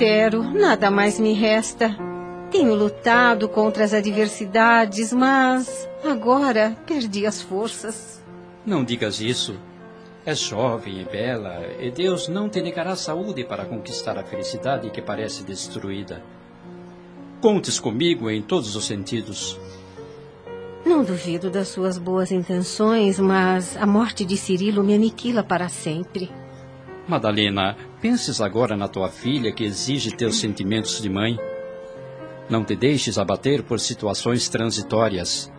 Antero, nada mais me resta. Tenho lutado contra as adversidades, mas agora perdi as forças. Não digas isso. És jovem e bela, e Deus não te negará saúde para conquistar a felicidade que parece destruída. Contes comigo em todos os sentidos. Não duvido das suas boas intenções, mas a morte de Cirilo me aniquila para sempre. Madalena, penses agora na tua filha que exige teus sentimentos de mãe. Não te deixes abater por situações transitórias.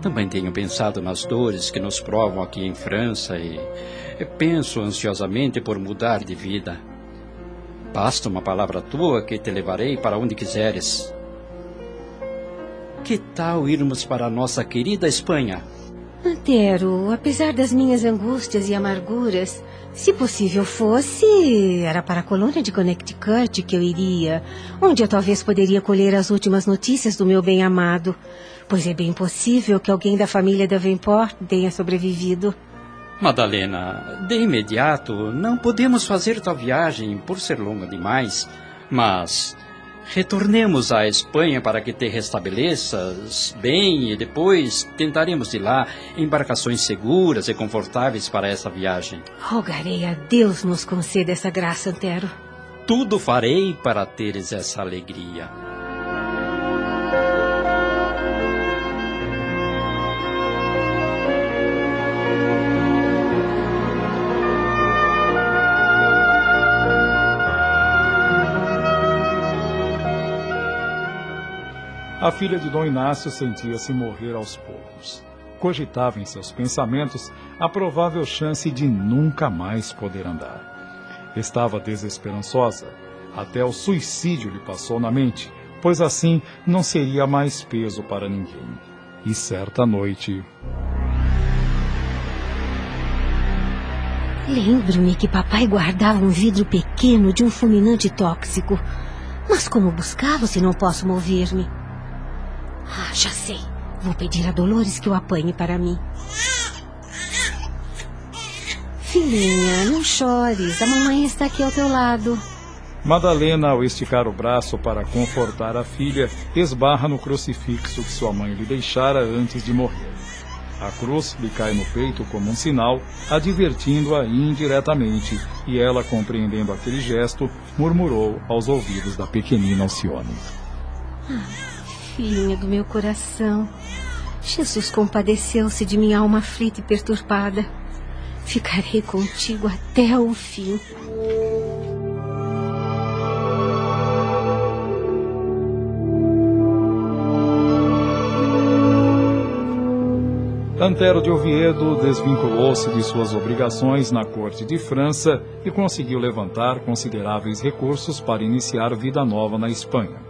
Também tenho pensado nas dores que nos provam aqui em França e penso ansiosamente por mudar de vida. Basta uma palavra tua que te levarei para onde quiseres. Que tal irmos para a nossa querida Espanha? Antero, apesar das minhas angústias e amarguras, se possível fosse, era para a colônia de Connecticut que eu iria, onde eu talvez poderia colher as últimas notícias do meu bem-amado, pois é bem possível que alguém da família Davenport tenha sobrevivido. Madalena, de imediato não podemos fazer tua viagem por ser longa demais, mas retornemos à Espanha para que te restabeleças bem e depois tentaremos de lá embarcações seguras e confortáveis para essa viagem. Rogarei a Deus nos conceda essa graça, Antero. Tudo farei para teres essa alegria. A filha de Dom Inácio sentia-se morrer aos poucos. Cogitava em seus pensamentos a provável chance de nunca mais poder andar. Estava desesperançosa. Até o suicídio lhe passou na mente, pois assim não seria mais peso para ninguém. E certa noite. Lembro-me que papai guardava um vidro pequeno de um fulminante tóxico. Mas como buscá-lo se não posso mover-me? Ah, já sei. Vou pedir a Dolores que o apanhe para mim. Filhinha, não chores. A mamãe está aqui ao teu lado. Madalena, ao esticar o braço para confortar a filha, esbarra no crucifixo que sua mãe lhe deixara antes de morrer. A cruz lhe cai no peito como um sinal, advertindo-a indiretamente, e ela, compreendendo aquele gesto, murmurou aos ouvidos da pequenina Alcione. Ah filhinha do meu coração. Jesus compadeceu-se de minha alma aflita e perturbada. Ficarei contigo até o fim. Antero de Oviedo desvinculou-se de suas obrigações na corte de França e conseguiu levantar consideráveis recursos para iniciar vida nova na Espanha.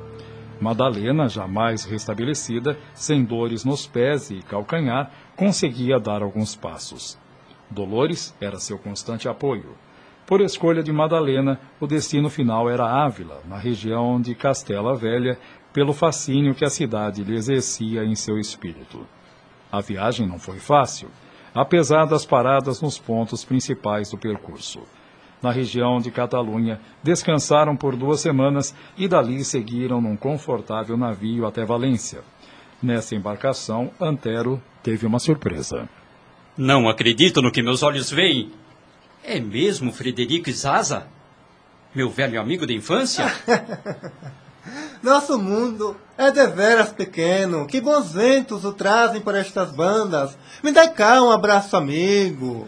Madalena, jamais restabelecida, sem dores nos pés e calcanhar, conseguia dar alguns passos. Dolores era seu constante apoio. Por escolha de Madalena, o destino final era Ávila, na região de Castela Velha, pelo fascínio que a cidade lhe exercia em seu espírito. A viagem não foi fácil, apesar das paradas nos pontos principais do percurso na região de Catalunha, descansaram por duas semanas e dali seguiram num confortável navio até Valência. Nessa embarcação, Antero teve uma surpresa. Não acredito no que meus olhos veem. É mesmo Frederico Zaza? Meu velho amigo de infância? Nosso mundo é deveras pequeno. Que bons ventos o trazem por estas bandas. Me dá cá um abraço amigo.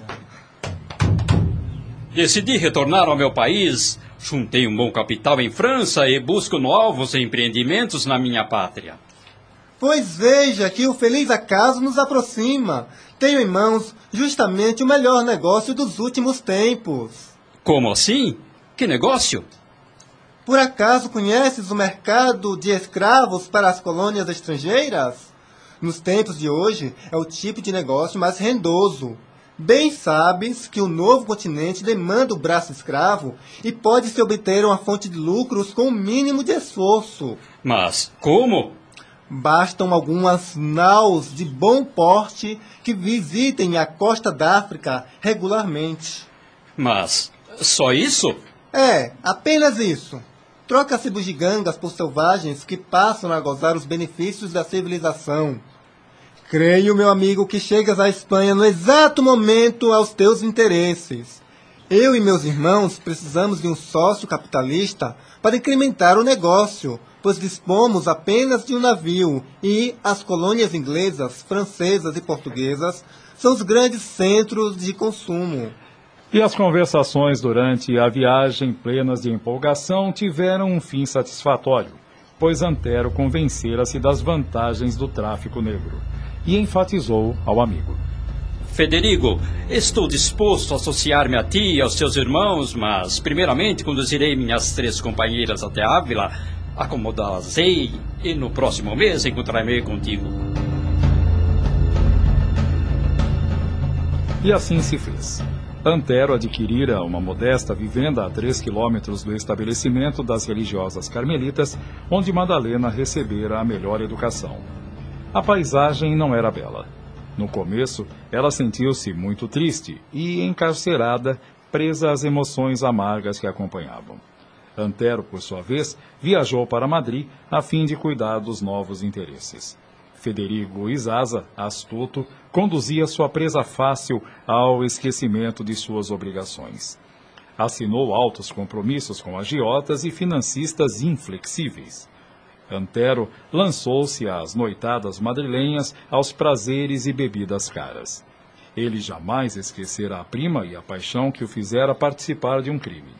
Decidi retornar ao meu país, juntei um bom capital em França e busco novos empreendimentos na minha pátria. Pois veja que o feliz acaso nos aproxima. Tenho em mãos justamente o melhor negócio dos últimos tempos. Como assim? Que negócio? Por acaso conheces o mercado de escravos para as colônias estrangeiras? Nos tempos de hoje, é o tipo de negócio mais rendoso. Bem sabes que o novo continente demanda o braço escravo e pode-se obter uma fonte de lucros com o mínimo de esforço. Mas como? Bastam algumas naus de bom porte que visitem a costa da África regularmente. Mas só isso? É, apenas isso. Troca-se bugigangas por selvagens que passam a gozar os benefícios da civilização. Creio, meu amigo, que chegas à Espanha no exato momento aos teus interesses. Eu e meus irmãos precisamos de um sócio capitalista para incrementar o negócio, pois dispomos apenas de um navio e as colônias inglesas, francesas e portuguesas são os grandes centros de consumo. E as conversações durante a viagem, plenas de empolgação, tiveram um fim satisfatório, pois Antero convencera-se das vantagens do tráfico negro e enfatizou ao amigo. Federigo, estou disposto a associar-me a ti e aos teus irmãos, mas primeiramente conduzirei minhas três companheiras até Ávila, acomodá-las-ei e no próximo mês encontrarei contigo. E assim se fez. Antero adquirira uma modesta vivenda a três quilômetros do estabelecimento das religiosas carmelitas, onde Madalena recebera a melhor educação. A paisagem não era bela. No começo, ela sentiu-se muito triste e encarcerada, presa às emoções amargas que acompanhavam. Antero, por sua vez, viajou para Madrid a fim de cuidar dos novos interesses. Federigo Isaza, astuto, conduzia sua presa fácil ao esquecimento de suas obrigações. Assinou altos compromissos com agiotas e financistas inflexíveis. Antero lançou-se às noitadas madrilenhas, aos prazeres e bebidas caras. Ele jamais esquecera a prima e a paixão que o fizera participar de um crime.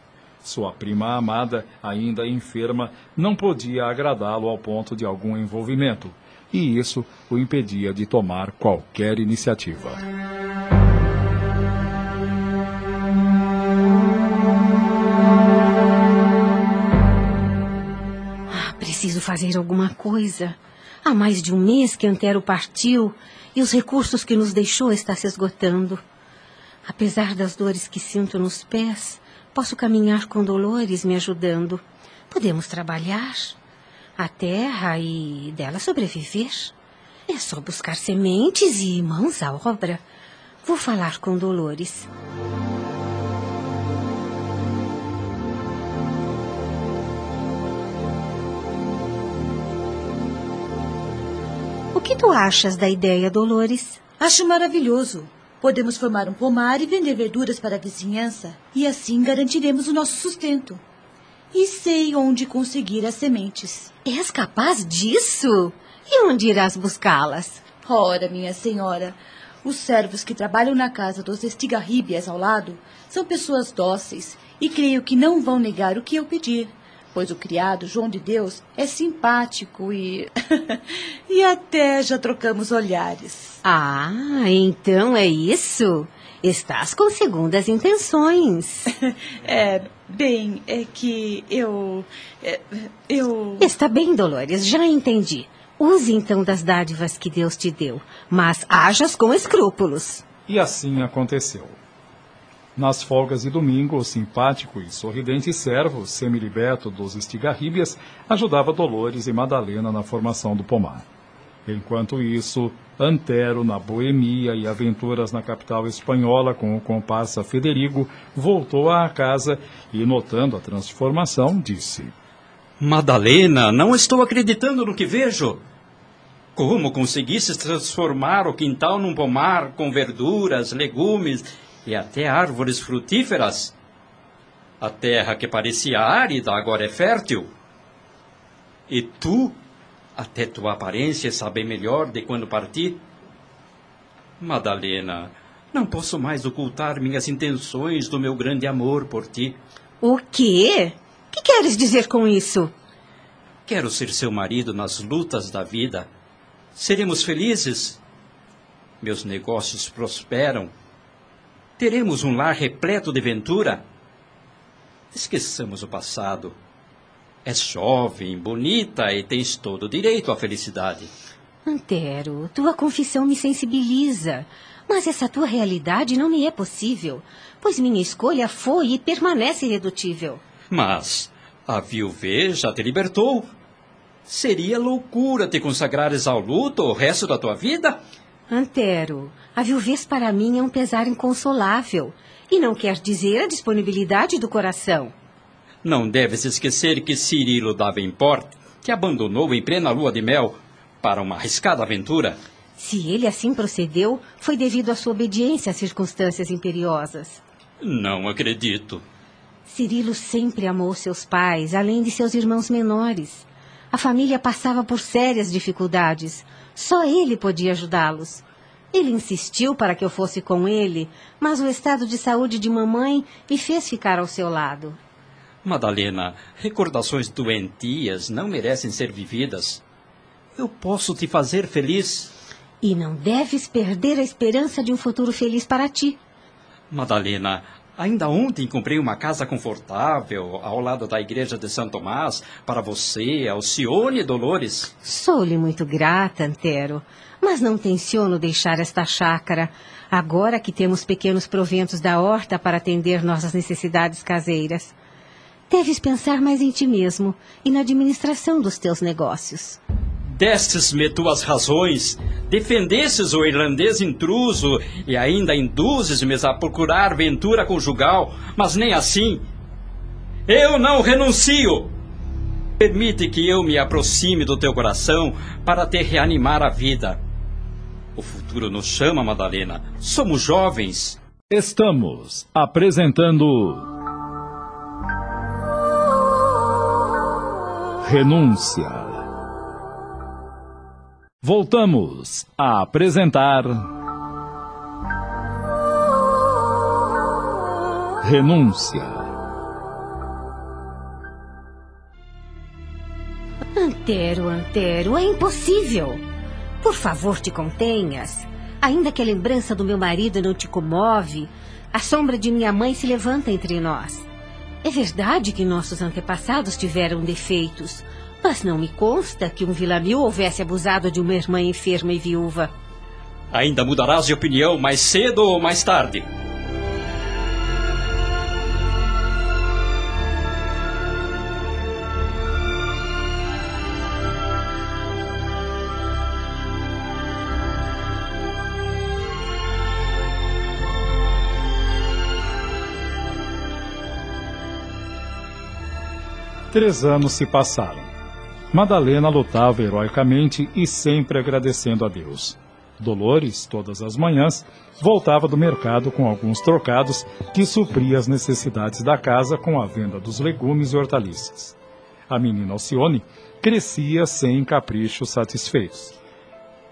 Sua prima amada, ainda enferma, não podia agradá-lo ao ponto de algum envolvimento, e isso o impedia de tomar qualquer iniciativa. Preciso fazer alguma coisa. Há mais de um mês que Antero partiu e os recursos que nos deixou estão se esgotando. Apesar das dores que sinto nos pés, posso caminhar com Dolores me ajudando. Podemos trabalhar a terra e dela sobreviver. É só buscar sementes e mãos à obra. Vou falar com Dolores. O que tu achas da ideia, Dolores? Acho maravilhoso. Podemos formar um pomar e vender verduras para a vizinhança, e assim garantiremos o nosso sustento. E sei onde conseguir as sementes. És capaz disso? E onde irás buscá-las? Ora, minha senhora, os servos que trabalham na casa dos estigarríbias ao lado são pessoas dóceis e creio que não vão negar o que eu pedir pois o criado João de Deus é simpático e. e até já trocamos olhares. Ah, então é isso? Estás com segundas intenções. é, bem, é que eu. É, eu. Está bem, Dolores, já entendi. Use então das dádivas que Deus te deu, mas hajas com escrúpulos. E assim aconteceu. Nas folgas de domingo, o simpático e sorridente servo, semiliberto dos estigarríbias, ajudava Dolores e Madalena na formação do pomar. Enquanto isso, Antero, na boemia e aventuras na capital espanhola com o comparsa Federigo, voltou à casa e, notando a transformação, disse: Madalena, não estou acreditando no que vejo. Como conseguisses transformar o quintal num pomar com verduras, legumes e até árvores frutíferas. A terra que parecia árida agora é fértil. E tu, até tua aparência bem melhor de quando parti. Madalena, não posso mais ocultar minhas intenções do meu grande amor por ti. O quê? O que queres dizer com isso? Quero ser seu marido nas lutas da vida. Seremos felizes. Meus negócios prosperam Teremos um lar repleto de ventura? Esqueçamos o passado. És jovem, bonita e tens todo o direito à felicidade. Antero, tua confissão me sensibiliza. Mas essa tua realidade não me é possível, pois minha escolha foi e permanece irredutível. Mas a viuvez já te libertou. Seria loucura te consagrares ao luto o resto da tua vida? Antero, a viuvez para mim é um pesar inconsolável. E não quer dizer a disponibilidade do coração. Não deves esquecer que Cirilo Davenport te abandonou em plena lua de mel para uma arriscada aventura. Se ele assim procedeu, foi devido à sua obediência às circunstâncias imperiosas. Não acredito. Cirilo sempre amou seus pais, além de seus irmãos menores. A família passava por sérias dificuldades. Só ele podia ajudá-los. Ele insistiu para que eu fosse com ele, mas o estado de saúde de mamãe me fez ficar ao seu lado. Madalena, recordações doentias não merecem ser vividas. Eu posso te fazer feliz. E não deves perder a esperança de um futuro feliz para ti. Madalena, ainda ontem comprei uma casa confortável ao lado da igreja de São Tomás para você, Alcione Dolores. Sou-lhe muito grata, Antero, mas não tenciono deixar esta chácara, agora que temos pequenos proventos da horta para atender nossas necessidades caseiras. Deves pensar mais em ti mesmo e na administração dos teus negócios. Destes-me tuas razões, defendesses o irlandês intruso e ainda induzes-me a procurar ventura conjugal, mas nem assim. Eu não renuncio! Permite que eu me aproxime do teu coração para te reanimar a vida. O futuro nos chama, Madalena. Somos jovens. Estamos apresentando Renúncia. Voltamos a apresentar. Renúncia. Antero, Antero, é impossível. Por favor, te contenhas. Ainda que a lembrança do meu marido não te comove, a sombra de minha mãe se levanta entre nós. É verdade que nossos antepassados tiveram defeitos, mas não me consta que um Villamil houvesse abusado de uma irmã enferma e viúva. Ainda mudarás de opinião mais cedo ou mais tarde. Três anos se passaram. Madalena lutava heroicamente e sempre agradecendo a Deus. Dolores, todas as manhãs, voltava do mercado com alguns trocados que supria as necessidades da casa com a venda dos legumes e hortaliças. A menina Alcione crescia sem caprichos satisfeitos.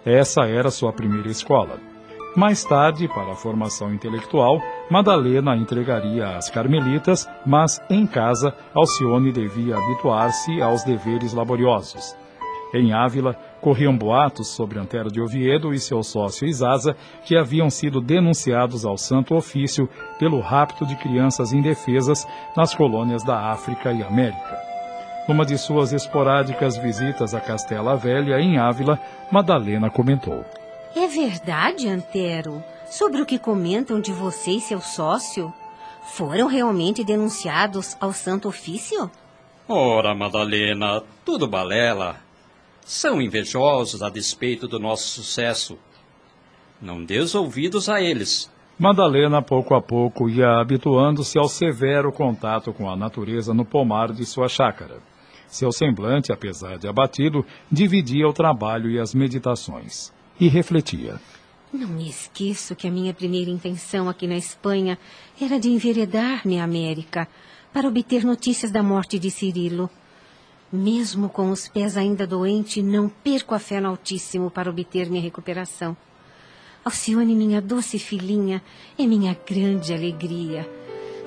Essa era sua primeira escola. Mais tarde, para a formação intelectual, Madalena entregaria às carmelitas, mas em casa, Alcione devia habituar-se aos deveres laboriosos. Em Ávila, corriam boatos sobre Antero de Oviedo e seu sócio Isaza, que haviam sido denunciados ao Santo Ofício pelo rapto de crianças indefesas nas colônias da África e América. Numa de suas esporádicas visitas à Castela Velha, em Ávila, Madalena comentou. É verdade, Antero, sobre o que comentam de você e seu sócio? Foram realmente denunciados ao Santo Ofício? Ora, Madalena, tudo balela. São invejosos a despeito do nosso sucesso. Não dês ouvidos a eles. Madalena, pouco a pouco, ia habituando-se ao severo contato com a natureza no pomar de sua chácara. Seu semblante, apesar de abatido, dividia o trabalho e as meditações e refletia. Não me esqueço que a minha primeira intenção aqui na Espanha era de enveredar-me à América para obter notícias da morte de Cirilo. Mesmo com os pés ainda doentes, não perco a fé no Altíssimo para obter minha recuperação. Alcione, minha doce filhinha, é minha grande alegria.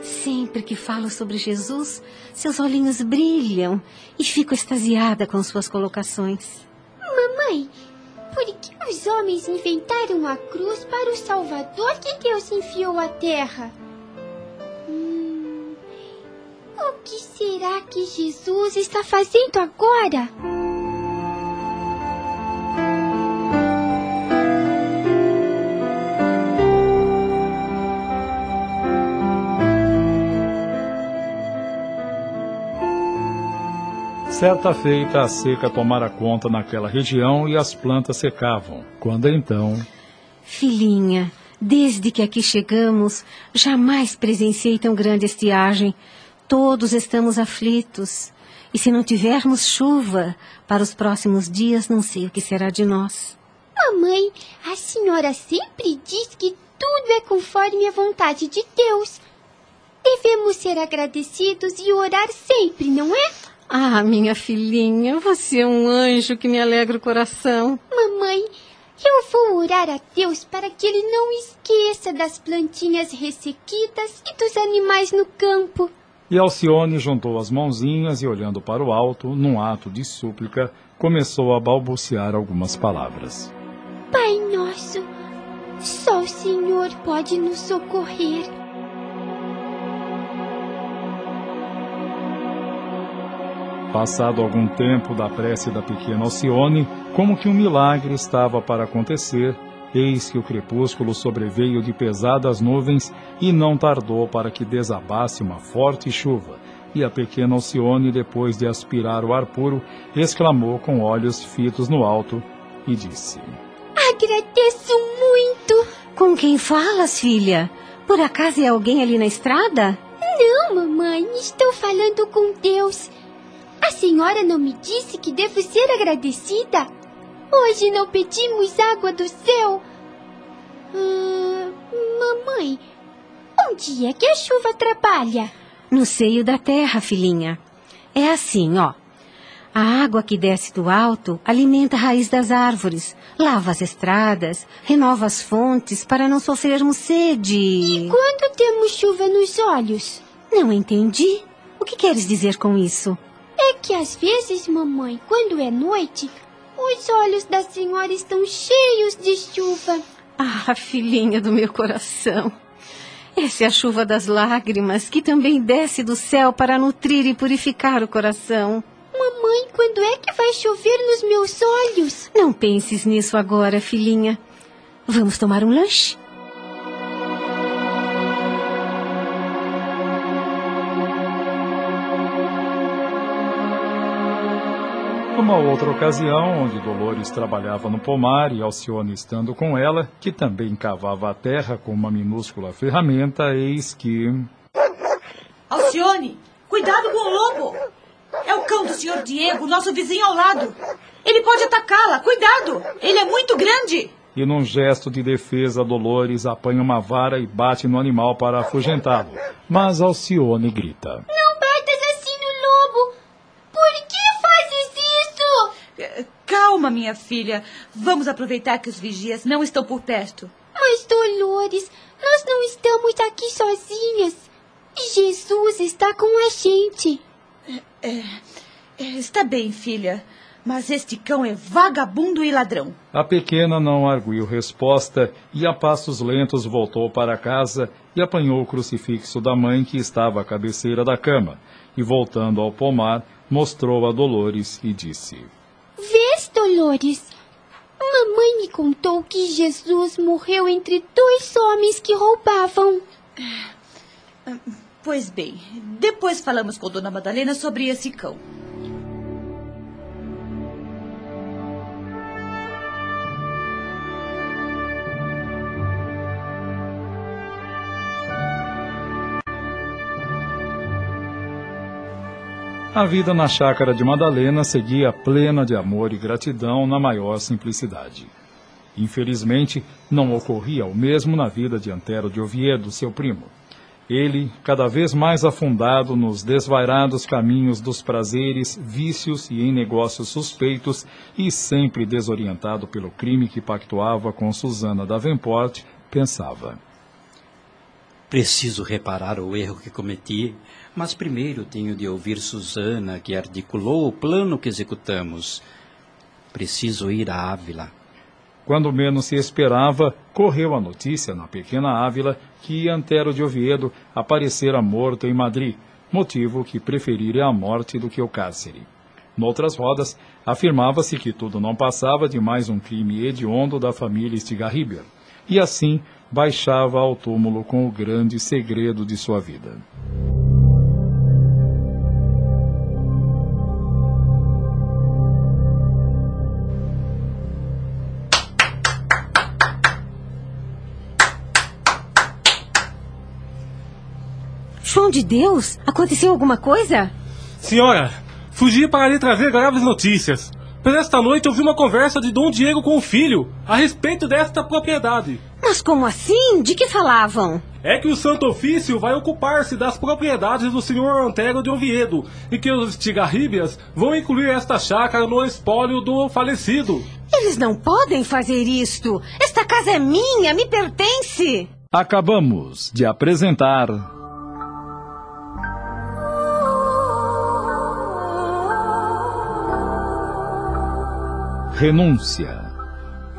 Sempre que falo sobre Jesus, seus olhinhos brilham e fico extasiada com suas colocações. Mamãe, por que os homens inventaram a cruz para o Salvador que Deus enviou à Terra? Hum, O que será que Jesus está fazendo agora? Certa feita, a seca tomara conta naquela região e as plantas secavam. Quando então. Filhinha, desde que aqui chegamos, jamais presenciei tão grande estiagem. Todos estamos aflitos. E se não tivermos chuva para os próximos dias, não sei o que será de nós. Mamãe, a senhora sempre diz que tudo é conforme a vontade de Deus. Devemos ser agradecidos e orar sempre, não é? Ah, minha filhinha, você é um anjo que me alegra o coração. Mamãe, eu vou orar a Deus para que ele não esqueça das plantinhas ressequidas e dos animais no campo. E Alcione juntou as mãozinhas e, olhando para o alto, num ato de súplica, começou a balbuciar algumas palavras. Pai nosso, só o Senhor pode nos socorrer. Passado algum tempo da prece da pequena Alcione, como que um milagre estava para acontecer, eis que o crepúsculo sobreveio de pesadas nuvens e não tardou para que desabasse uma forte chuva. E a pequena Alcione, depois de aspirar o ar puro, exclamou com olhos fitos no alto e disse: Agradeço muito! Com quem falas, filha? Por acaso é alguém ali na estrada? Não, mamãe, estou falando com Deus. A senhora não me disse que devo ser agradecida? Hoje não pedimos água do céu. Ah, mamãe, onde é que a chuva atrapalha? No seio da terra, filhinha. É assim, ó. A água que desce do alto alimenta a raiz das árvores, lava as estradas, renova as fontes para não sofrermos sede. E quando temos chuva nos olhos? Não entendi. O que queres dizer com isso? É que às vezes, mamãe, quando é noite, os olhos da senhora estão cheios de chuva. Ah, filhinha do meu coração. Essa é a chuva das lágrimas que também desce do céu para nutrir e purificar o coração. Mamãe, quando é que vai chover nos meus olhos? Não penses nisso agora, filhinha. Vamos tomar um lanche? Uma outra ocasião, onde Dolores trabalhava no pomar e Alcione estando com ela, que também cavava a terra com uma minúscula ferramenta, eis que... Alcione, cuidado com o lobo! É o cão do senhor Diego, nosso vizinho ao lado. Ele pode atacá-la, cuidado! Ele é muito grande! E num gesto de defesa, Dolores apanha uma vara e bate no animal para afugentá-lo. Mas Alcione grita. Não batas assim no lobo! Por que Calma, minha filha. Vamos aproveitar que os vigias não estão por perto. Mas, Dolores, nós não estamos aqui sozinhas. Jesus está com a gente. É, é, está bem, filha. Mas este cão é vagabundo e ladrão. A pequena não arguiu resposta e, a passos lentos, voltou para casa e apanhou o crucifixo da mãe que estava à cabeceira da cama. E, voltando ao pomar, mostrou a Dolores e disse: Dolores? Mamãe me contou que Jesus morreu entre dois homens que roubavam. Pois bem, depois falamos com Dona Madalena sobre esse cão. A vida na chácara de Madalena seguia plena de amor e gratidão na maior simplicidade. Infelizmente, não ocorria o mesmo na vida de Antero de Oviedo, seu primo. Ele, cada vez mais afundado nos desvairados caminhos dos prazeres, vícios e em negócios suspeitos, e sempre desorientado pelo crime que pactuava com Susana Davenport, pensava: Preciso reparar o erro que cometi mas primeiro tenho de ouvir Susana, que articulou o plano que executamos. Preciso ir a Ávila. Quando menos se esperava, correu a notícia na pequena Ávila que Antero de Oviedo aparecera morto em Madrid, motivo que preferiria a morte do que o cárcere. Noutras rodas, afirmava-se que tudo não passava de mais um crime hediondo da família Stigarriber, e assim baixava ao túmulo com o grande segredo de sua vida. João de Deus, aconteceu alguma coisa? Senhora, fugi para lhe trazer graves notícias. Por esta noite ouvi uma conversa de Dom Diego com o filho a respeito desta propriedade. Mas como assim? De que falavam? É que o Santo Ofício vai ocupar-se das propriedades do senhor Antero de Oviedo e que os Tigarríbias vão incluir esta chácara no espólio do falecido. Eles não podem fazer isto. Esta casa é minha, me pertence. Acabamos de apresentar Renúncia.